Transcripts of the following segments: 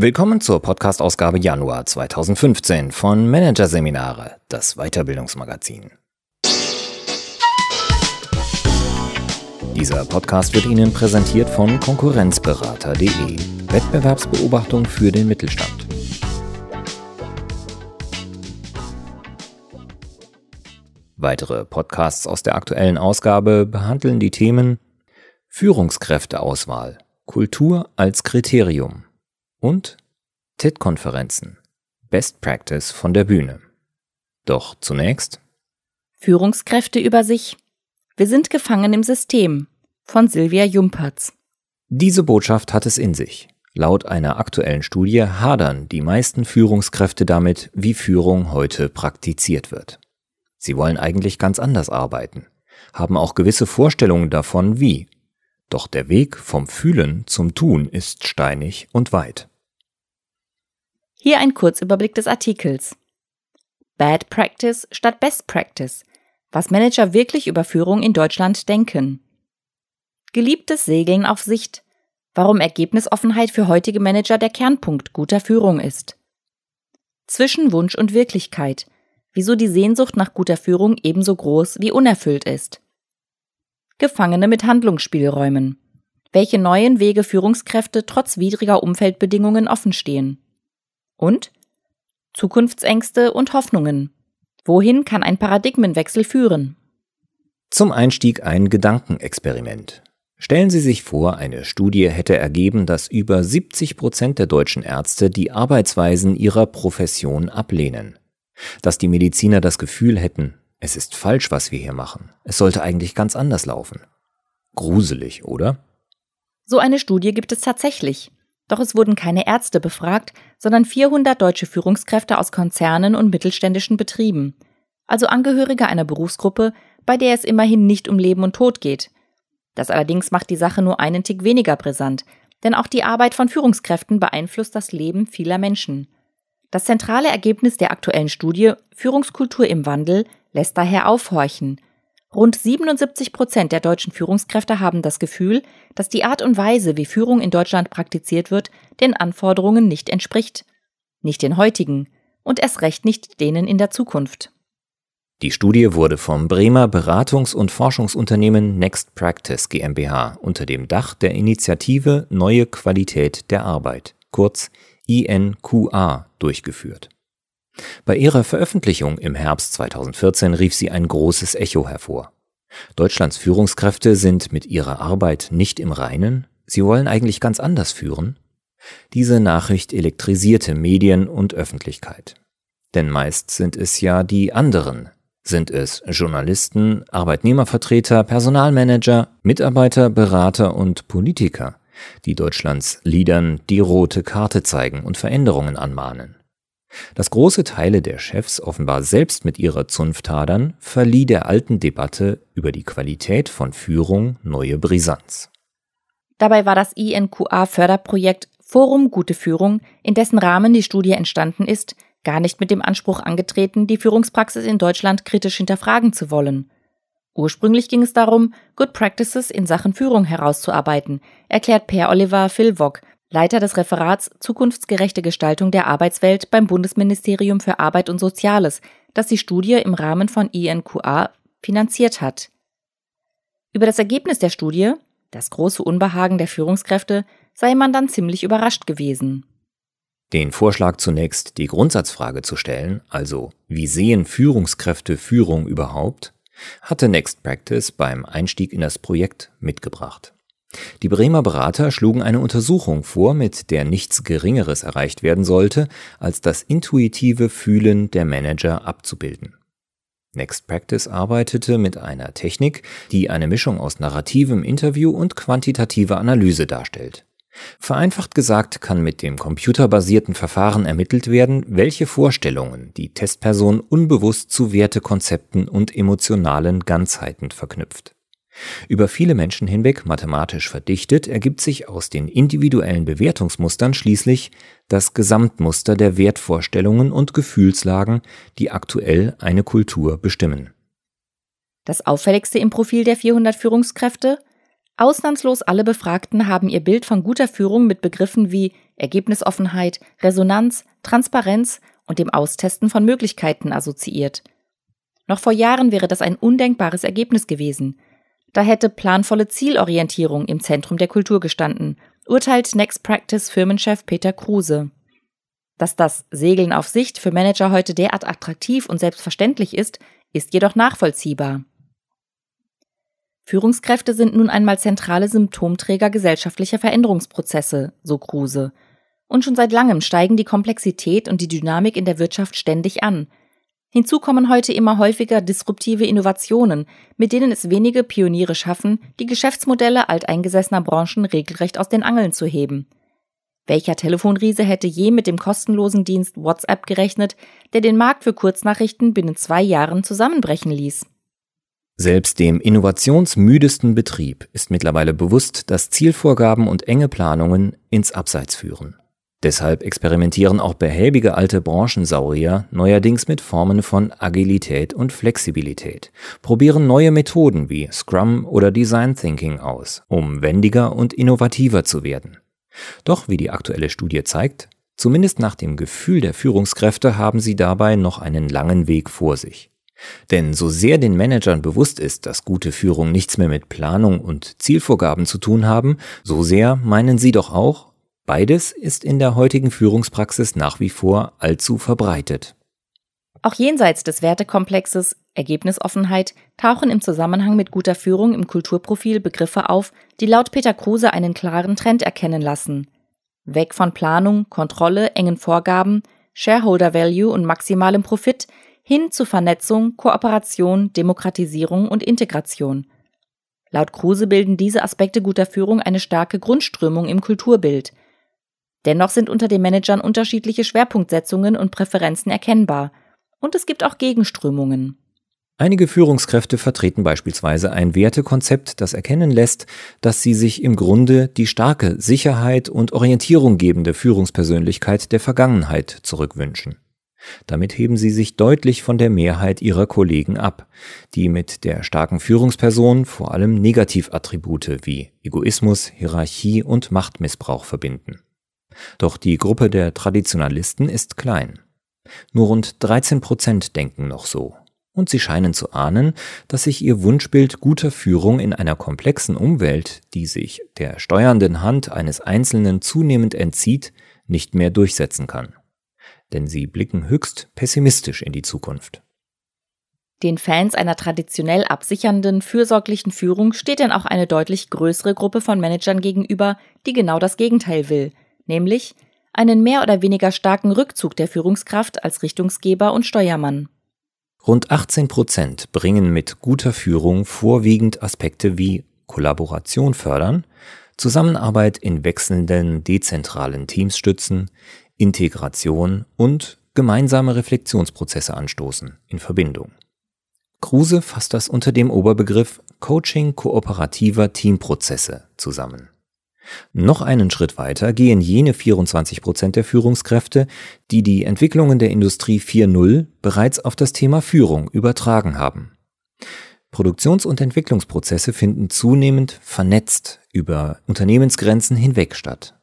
Willkommen zur Podcast-Ausgabe Januar 2015 von Managerseminare, das Weiterbildungsmagazin. Dieser Podcast wird Ihnen präsentiert von Konkurrenzberater.de, Wettbewerbsbeobachtung für den Mittelstand. Weitere Podcasts aus der aktuellen Ausgabe behandeln die Themen Führungskräfteauswahl, Kultur als Kriterium und TIT-Konferenzen. Best Practice von der Bühne. Doch zunächst Führungskräfte über sich. Wir sind gefangen im System von Silvia Jumpertz. Diese Botschaft hat es in sich. Laut einer aktuellen Studie hadern die meisten Führungskräfte damit, wie Führung heute praktiziert wird. Sie wollen eigentlich ganz anders arbeiten, haben auch gewisse Vorstellungen davon, wie. Doch der Weg vom Fühlen zum Tun ist steinig und weit. Hier ein Kurzüberblick des Artikels. Bad Practice statt Best Practice. Was Manager wirklich über Führung in Deutschland denken. Geliebtes Segeln auf Sicht. Warum Ergebnisoffenheit für heutige Manager der Kernpunkt guter Führung ist. Zwischen Wunsch und Wirklichkeit. Wieso die Sehnsucht nach guter Führung ebenso groß wie unerfüllt ist. Gefangene mit Handlungsspielräumen. Welche neuen Wege Führungskräfte trotz widriger Umfeldbedingungen offenstehen. Und Zukunftsängste und Hoffnungen. Wohin kann ein Paradigmenwechsel führen? Zum Einstieg ein Gedankenexperiment. Stellen Sie sich vor, eine Studie hätte ergeben, dass über 70 Prozent der deutschen Ärzte die Arbeitsweisen ihrer Profession ablehnen. Dass die Mediziner das Gefühl hätten, es ist falsch, was wir hier machen. Es sollte eigentlich ganz anders laufen. Gruselig, oder? So eine Studie gibt es tatsächlich. Doch es wurden keine Ärzte befragt, sondern 400 deutsche Führungskräfte aus Konzernen und mittelständischen Betrieben, also Angehörige einer Berufsgruppe, bei der es immerhin nicht um Leben und Tod geht. Das allerdings macht die Sache nur einen Tick weniger brisant, denn auch die Arbeit von Führungskräften beeinflusst das Leben vieler Menschen. Das zentrale Ergebnis der aktuellen Studie Führungskultur im Wandel lässt daher aufhorchen. Rund 77 Prozent der deutschen Führungskräfte haben das Gefühl, dass die Art und Weise, wie Führung in Deutschland praktiziert wird, den Anforderungen nicht entspricht. Nicht den heutigen und erst recht nicht denen in der Zukunft. Die Studie wurde vom Bremer Beratungs- und Forschungsunternehmen Next Practice GmbH unter dem Dach der Initiative Neue Qualität der Arbeit, kurz INQA, durchgeführt. Bei ihrer Veröffentlichung im Herbst 2014 rief sie ein großes Echo hervor. Deutschlands Führungskräfte sind mit ihrer Arbeit nicht im Reinen, sie wollen eigentlich ganz anders führen. Diese Nachricht elektrisierte Medien und Öffentlichkeit. Denn meist sind es ja die anderen, sind es Journalisten, Arbeitnehmervertreter, Personalmanager, Mitarbeiter, Berater und Politiker, die Deutschlands Liedern die rote Karte zeigen und Veränderungen anmahnen. Dass große Teile der Chefs offenbar selbst mit ihrer Zunft hadern, verlieh der alten Debatte über die Qualität von Führung neue Brisanz. Dabei war das INQA-Förderprojekt Forum Gute Führung, in dessen Rahmen die Studie entstanden ist, gar nicht mit dem Anspruch angetreten, die Führungspraxis in Deutschland kritisch hinterfragen zu wollen. Ursprünglich ging es darum, Good Practices in Sachen Führung herauszuarbeiten, erklärt Per Oliver Filvock, Leiter des Referats Zukunftsgerechte Gestaltung der Arbeitswelt beim Bundesministerium für Arbeit und Soziales, das die Studie im Rahmen von INQA finanziert hat. Über das Ergebnis der Studie, das große Unbehagen der Führungskräfte, sei man dann ziemlich überrascht gewesen. Den Vorschlag zunächst die Grundsatzfrage zu stellen, also wie sehen Führungskräfte Führung überhaupt, hatte Next Practice beim Einstieg in das Projekt mitgebracht. Die Bremer Berater schlugen eine Untersuchung vor, mit der nichts Geringeres erreicht werden sollte, als das intuitive Fühlen der Manager abzubilden. Next Practice arbeitete mit einer Technik, die eine Mischung aus narrativem Interview und quantitativer Analyse darstellt. Vereinfacht gesagt kann mit dem computerbasierten Verfahren ermittelt werden, welche Vorstellungen die Testperson unbewusst zu Wertekonzepten und emotionalen Ganzheiten verknüpft. Über viele Menschen hinweg mathematisch verdichtet ergibt sich aus den individuellen Bewertungsmustern schließlich das Gesamtmuster der Wertvorstellungen und Gefühlslagen, die aktuell eine Kultur bestimmen. Das auffälligste im Profil der 400 Führungskräfte? Ausnahmslos alle Befragten haben ihr Bild von guter Führung mit Begriffen wie Ergebnisoffenheit, Resonanz, Transparenz und dem Austesten von Möglichkeiten assoziiert. Noch vor Jahren wäre das ein undenkbares Ergebnis gewesen. Da hätte planvolle Zielorientierung im Zentrum der Kultur gestanden, urteilt Next Practice Firmenchef Peter Kruse. Dass das Segeln auf Sicht für Manager heute derart attraktiv und selbstverständlich ist, ist jedoch nachvollziehbar. Führungskräfte sind nun einmal zentrale Symptomträger gesellschaftlicher Veränderungsprozesse, so Kruse. Und schon seit langem steigen die Komplexität und die Dynamik in der Wirtschaft ständig an. Hinzu kommen heute immer häufiger disruptive Innovationen, mit denen es wenige Pioniere schaffen, die Geschäftsmodelle alteingesessener Branchen regelrecht aus den Angeln zu heben. Welcher Telefonriese hätte je mit dem kostenlosen Dienst WhatsApp gerechnet, der den Markt für Kurznachrichten binnen zwei Jahren zusammenbrechen ließ? Selbst dem innovationsmüdesten Betrieb ist mittlerweile bewusst, dass Zielvorgaben und enge Planungen ins Abseits führen. Deshalb experimentieren auch behäbige alte Branchensaurier neuerdings mit Formen von Agilität und Flexibilität, probieren neue Methoden wie Scrum oder Design Thinking aus, um wendiger und innovativer zu werden. Doch wie die aktuelle Studie zeigt, zumindest nach dem Gefühl der Führungskräfte haben sie dabei noch einen langen Weg vor sich. Denn so sehr den Managern bewusst ist, dass gute Führung nichts mehr mit Planung und Zielvorgaben zu tun haben, so sehr meinen sie doch auch, beides ist in der heutigen Führungspraxis nach wie vor allzu verbreitet. Auch jenseits des Wertekomplexes Ergebnisoffenheit tauchen im Zusammenhang mit guter Führung im Kulturprofil Begriffe auf, die laut Peter Kruse einen klaren Trend erkennen lassen. Weg von Planung, Kontrolle, engen Vorgaben, Shareholder Value und maximalem Profit hin zu Vernetzung, Kooperation, Demokratisierung und Integration. Laut Kruse bilden diese Aspekte guter Führung eine starke Grundströmung im Kulturbild. Dennoch sind unter den Managern unterschiedliche Schwerpunktsetzungen und Präferenzen erkennbar. Und es gibt auch Gegenströmungen. Einige Führungskräfte vertreten beispielsweise ein Wertekonzept, das erkennen lässt, dass sie sich im Grunde die starke Sicherheit und Orientierung gebende Führungspersönlichkeit der Vergangenheit zurückwünschen. Damit heben sie sich deutlich von der Mehrheit ihrer Kollegen ab, die mit der starken Führungsperson vor allem Negativattribute wie Egoismus, Hierarchie und Machtmissbrauch verbinden. Doch die Gruppe der Traditionalisten ist klein. Nur rund 13 Prozent denken noch so. Und sie scheinen zu ahnen, dass sich ihr Wunschbild guter Führung in einer komplexen Umwelt, die sich der steuernden Hand eines Einzelnen zunehmend entzieht, nicht mehr durchsetzen kann denn sie blicken höchst pessimistisch in die Zukunft. Den Fans einer traditionell absichernden, fürsorglichen Führung steht denn auch eine deutlich größere Gruppe von Managern gegenüber, die genau das Gegenteil will, nämlich einen mehr oder weniger starken Rückzug der Führungskraft als Richtungsgeber und Steuermann. Rund 18 Prozent bringen mit guter Führung vorwiegend Aspekte wie Kollaboration fördern, Zusammenarbeit in wechselnden dezentralen Teams stützen, Integration und gemeinsame Reflexionsprozesse anstoßen in Verbindung. Kruse fasst das unter dem Oberbegriff Coaching kooperativer Teamprozesse zusammen. Noch einen Schritt weiter gehen jene 24 Prozent der Führungskräfte, die die Entwicklungen der Industrie 4.0 bereits auf das Thema Führung übertragen haben. Produktions- und Entwicklungsprozesse finden zunehmend vernetzt über Unternehmensgrenzen hinweg statt.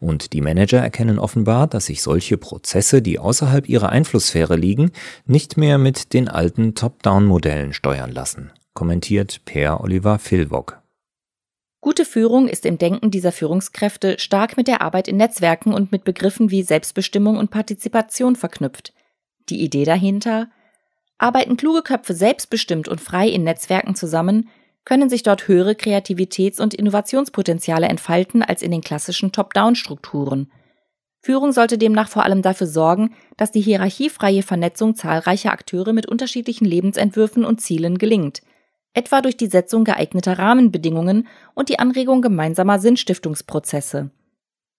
Und die Manager erkennen offenbar, dass sich solche Prozesse, die außerhalb ihrer Einflusssphäre liegen, nicht mehr mit den alten Top-Down-Modellen steuern lassen, kommentiert Per Oliver Filwog. Gute Führung ist im Denken dieser Führungskräfte stark mit der Arbeit in Netzwerken und mit Begriffen wie Selbstbestimmung und Partizipation verknüpft. Die Idee dahinter? Arbeiten kluge Köpfe selbstbestimmt und frei in Netzwerken zusammen, können sich dort höhere Kreativitäts- und Innovationspotenziale entfalten als in den klassischen Top-Down-Strukturen. Führung sollte demnach vor allem dafür sorgen, dass die hierarchiefreie Vernetzung zahlreicher Akteure mit unterschiedlichen Lebensentwürfen und Zielen gelingt, etwa durch die Setzung geeigneter Rahmenbedingungen und die Anregung gemeinsamer Sinnstiftungsprozesse.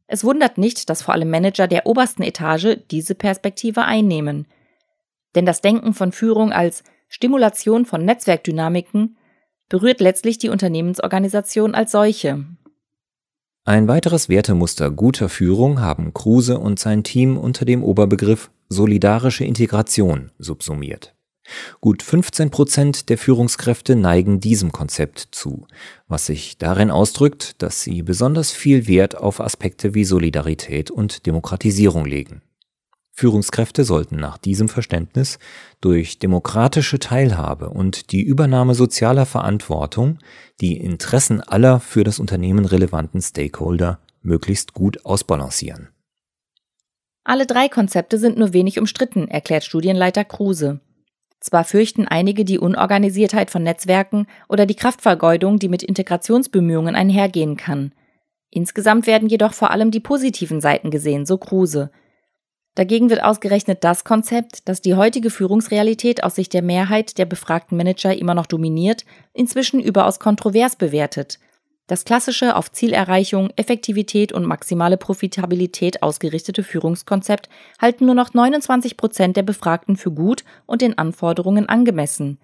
Es wundert nicht, dass vor allem Manager der obersten Etage diese Perspektive einnehmen. Denn das Denken von Führung als Stimulation von Netzwerkdynamiken berührt letztlich die Unternehmensorganisation als solche. Ein weiteres Wertemuster guter Führung haben Kruse und sein Team unter dem Oberbegriff solidarische Integration subsumiert. Gut 15 Prozent der Führungskräfte neigen diesem Konzept zu, was sich darin ausdrückt, dass sie besonders viel Wert auf Aspekte wie Solidarität und Demokratisierung legen. Führungskräfte sollten nach diesem Verständnis durch demokratische Teilhabe und die Übernahme sozialer Verantwortung die Interessen aller für das Unternehmen relevanten Stakeholder möglichst gut ausbalancieren. Alle drei Konzepte sind nur wenig umstritten, erklärt Studienleiter Kruse. Zwar fürchten einige die Unorganisiertheit von Netzwerken oder die Kraftvergeudung, die mit Integrationsbemühungen einhergehen kann. Insgesamt werden jedoch vor allem die positiven Seiten gesehen, so Kruse. Dagegen wird ausgerechnet das Konzept, das die heutige Führungsrealität aus Sicht der Mehrheit der befragten Manager immer noch dominiert, inzwischen überaus kontrovers bewertet. Das klassische auf Zielerreichung, Effektivität und maximale Profitabilität ausgerichtete Führungskonzept halten nur noch 29 Prozent der Befragten für gut und den Anforderungen angemessen.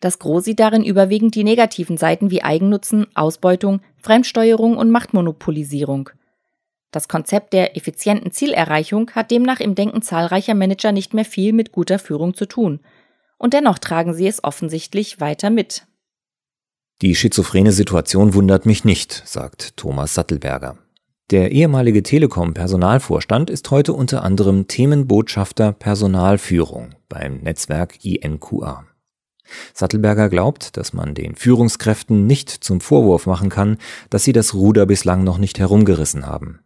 Das Gros sieht darin überwiegend die negativen Seiten wie Eigennutzen, Ausbeutung, Fremdsteuerung und Machtmonopolisierung. Das Konzept der effizienten Zielerreichung hat demnach im Denken zahlreicher Manager nicht mehr viel mit guter Führung zu tun. Und dennoch tragen sie es offensichtlich weiter mit. Die schizophrene Situation wundert mich nicht, sagt Thomas Sattelberger. Der ehemalige Telekom-Personalvorstand ist heute unter anderem Themenbotschafter Personalführung beim Netzwerk INQA. Sattelberger glaubt, dass man den Führungskräften nicht zum Vorwurf machen kann, dass sie das Ruder bislang noch nicht herumgerissen haben.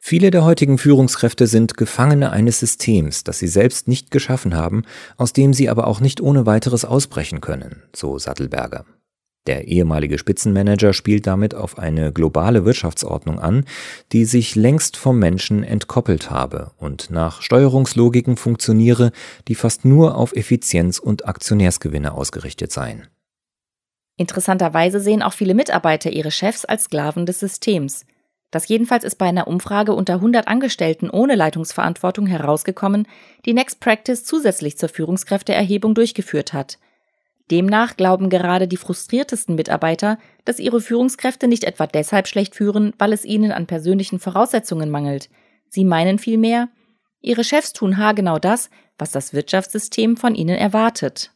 Viele der heutigen Führungskräfte sind Gefangene eines Systems, das sie selbst nicht geschaffen haben, aus dem sie aber auch nicht ohne weiteres ausbrechen können, so Sattelberger. Der ehemalige Spitzenmanager spielt damit auf eine globale Wirtschaftsordnung an, die sich längst vom Menschen entkoppelt habe und nach Steuerungslogiken funktioniere, die fast nur auf Effizienz und Aktionärsgewinne ausgerichtet seien. Interessanterweise sehen auch viele Mitarbeiter ihre Chefs als Sklaven des Systems. Das jedenfalls ist bei einer Umfrage unter 100 Angestellten ohne Leitungsverantwortung herausgekommen, die Next Practice zusätzlich zur Führungskräfteerhebung durchgeführt hat. Demnach glauben gerade die frustriertesten Mitarbeiter, dass ihre Führungskräfte nicht etwa deshalb schlecht führen, weil es ihnen an persönlichen Voraussetzungen mangelt. Sie meinen vielmehr, ihre Chefs tun haargenau das, was das Wirtschaftssystem von ihnen erwartet.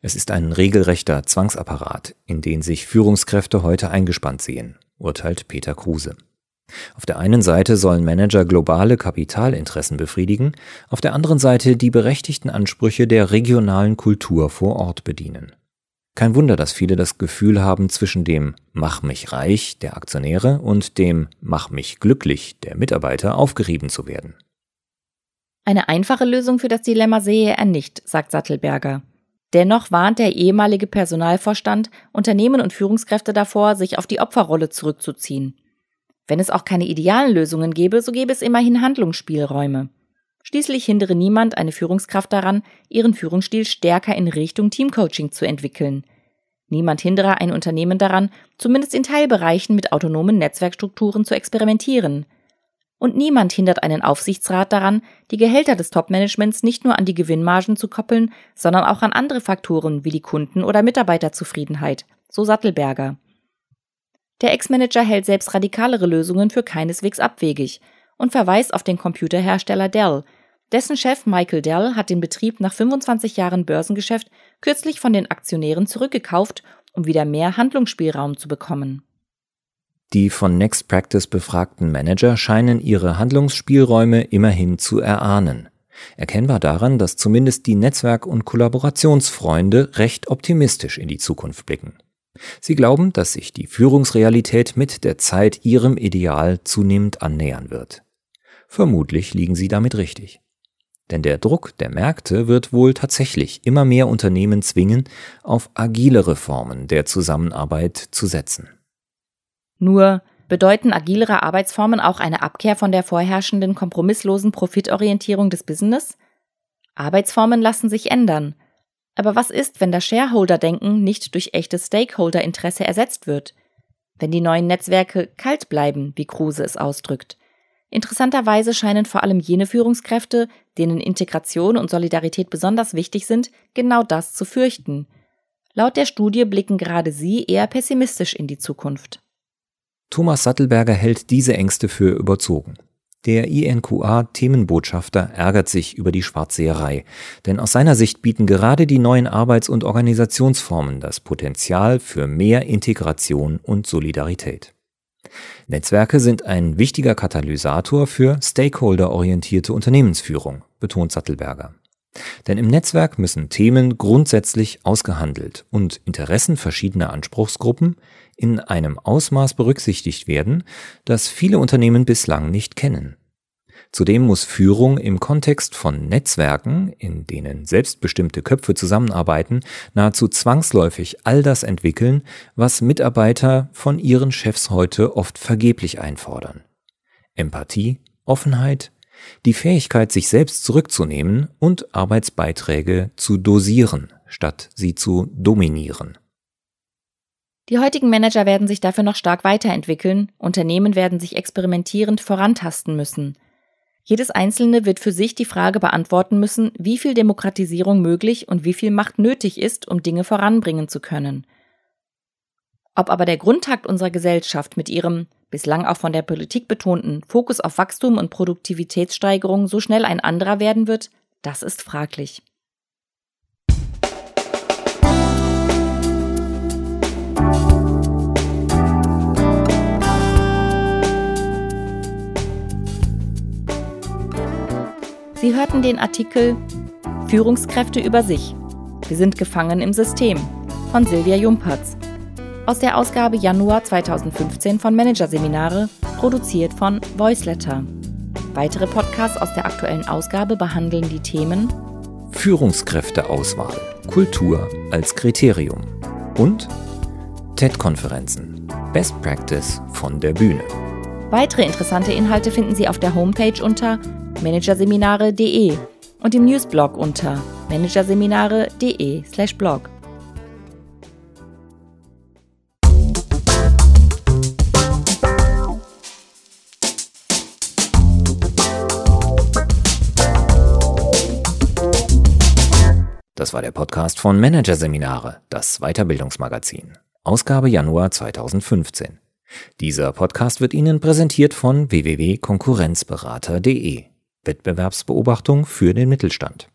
Es ist ein regelrechter Zwangsapparat, in den sich Führungskräfte heute eingespannt sehen, urteilt Peter Kruse. Auf der einen Seite sollen Manager globale Kapitalinteressen befriedigen, auf der anderen Seite die berechtigten Ansprüche der regionalen Kultur vor Ort bedienen. Kein Wunder, dass viele das Gefühl haben, zwischen dem Mach mich reich der Aktionäre und dem Mach mich glücklich der Mitarbeiter aufgerieben zu werden. Eine einfache Lösung für das Dilemma sehe er nicht, sagt Sattelberger. Dennoch warnt der ehemalige Personalvorstand Unternehmen und Führungskräfte davor, sich auf die Opferrolle zurückzuziehen. Wenn es auch keine idealen Lösungen gäbe, so gäbe es immerhin Handlungsspielräume. Schließlich hindere niemand eine Führungskraft daran, ihren Führungsstil stärker in Richtung Teamcoaching zu entwickeln. Niemand hindere ein Unternehmen daran, zumindest in Teilbereichen mit autonomen Netzwerkstrukturen zu experimentieren. Und niemand hindert einen Aufsichtsrat daran, die Gehälter des Topmanagements nicht nur an die Gewinnmargen zu koppeln, sondern auch an andere Faktoren wie die Kunden- oder Mitarbeiterzufriedenheit, so Sattelberger. Der Ex-Manager hält selbst radikalere Lösungen für keineswegs abwegig und verweist auf den Computerhersteller Dell. Dessen Chef Michael Dell hat den Betrieb nach 25 Jahren Börsengeschäft kürzlich von den Aktionären zurückgekauft, um wieder mehr Handlungsspielraum zu bekommen. Die von Next Practice befragten Manager scheinen ihre Handlungsspielräume immerhin zu erahnen. Erkennbar daran, dass zumindest die Netzwerk- und Kollaborationsfreunde recht optimistisch in die Zukunft blicken. Sie glauben, dass sich die Führungsrealität mit der Zeit ihrem Ideal zunehmend annähern wird. Vermutlich liegen sie damit richtig. Denn der Druck der Märkte wird wohl tatsächlich immer mehr Unternehmen zwingen, auf agilere Formen der Zusammenarbeit zu setzen. Nur bedeuten agilere Arbeitsformen auch eine Abkehr von der vorherrschenden kompromisslosen Profitorientierung des Business? Arbeitsformen lassen sich ändern, aber was ist, wenn das Shareholder-Denken nicht durch echtes Stakeholder-Interesse ersetzt wird? Wenn die neuen Netzwerke kalt bleiben, wie Kruse es ausdrückt? Interessanterweise scheinen vor allem jene Führungskräfte, denen Integration und Solidarität besonders wichtig sind, genau das zu fürchten. Laut der Studie blicken gerade sie eher pessimistisch in die Zukunft. Thomas Sattelberger hält diese Ängste für überzogen. Der INQA-Themenbotschafter ärgert sich über die Schwarzseherei, denn aus seiner Sicht bieten gerade die neuen Arbeits- und Organisationsformen das Potenzial für mehr Integration und Solidarität. Netzwerke sind ein wichtiger Katalysator für stakeholderorientierte Unternehmensführung, betont Sattelberger. Denn im Netzwerk müssen Themen grundsätzlich ausgehandelt und Interessen verschiedener Anspruchsgruppen in einem Ausmaß berücksichtigt werden, das viele Unternehmen bislang nicht kennen. Zudem muss Führung im Kontext von Netzwerken, in denen selbstbestimmte Köpfe zusammenarbeiten, nahezu zwangsläufig all das entwickeln, was Mitarbeiter von ihren Chefs heute oft vergeblich einfordern. Empathie, Offenheit, die Fähigkeit, sich selbst zurückzunehmen und Arbeitsbeiträge zu dosieren, statt sie zu dominieren. Die heutigen Manager werden sich dafür noch stark weiterentwickeln, Unternehmen werden sich experimentierend vorantasten müssen. Jedes Einzelne wird für sich die Frage beantworten müssen, wie viel Demokratisierung möglich und wie viel Macht nötig ist, um Dinge voranbringen zu können. Ob aber der Grundtakt unserer Gesellschaft mit ihrem, bislang auch von der Politik betonten, Fokus auf Wachstum und Produktivitätssteigerung so schnell ein anderer werden wird, das ist fraglich. Sie hörten den Artikel Führungskräfte über sich. Wir sind gefangen im System von Silvia Jumpertz aus der Ausgabe Januar 2015 von Managerseminare, produziert von Voiceletter. Weitere Podcasts aus der aktuellen Ausgabe behandeln die Themen Führungskräfteauswahl, Kultur als Kriterium und TED-Konferenzen, Best Practice von der Bühne. Weitere interessante Inhalte finden Sie auf der Homepage unter managerseminare.de und im Newsblog unter managerseminare.de/blog. Das war der Podcast von Managerseminare, das Weiterbildungsmagazin. Ausgabe Januar 2015. Dieser Podcast wird Ihnen präsentiert von www.konkurrenzberater.de. Wettbewerbsbeobachtung für den Mittelstand.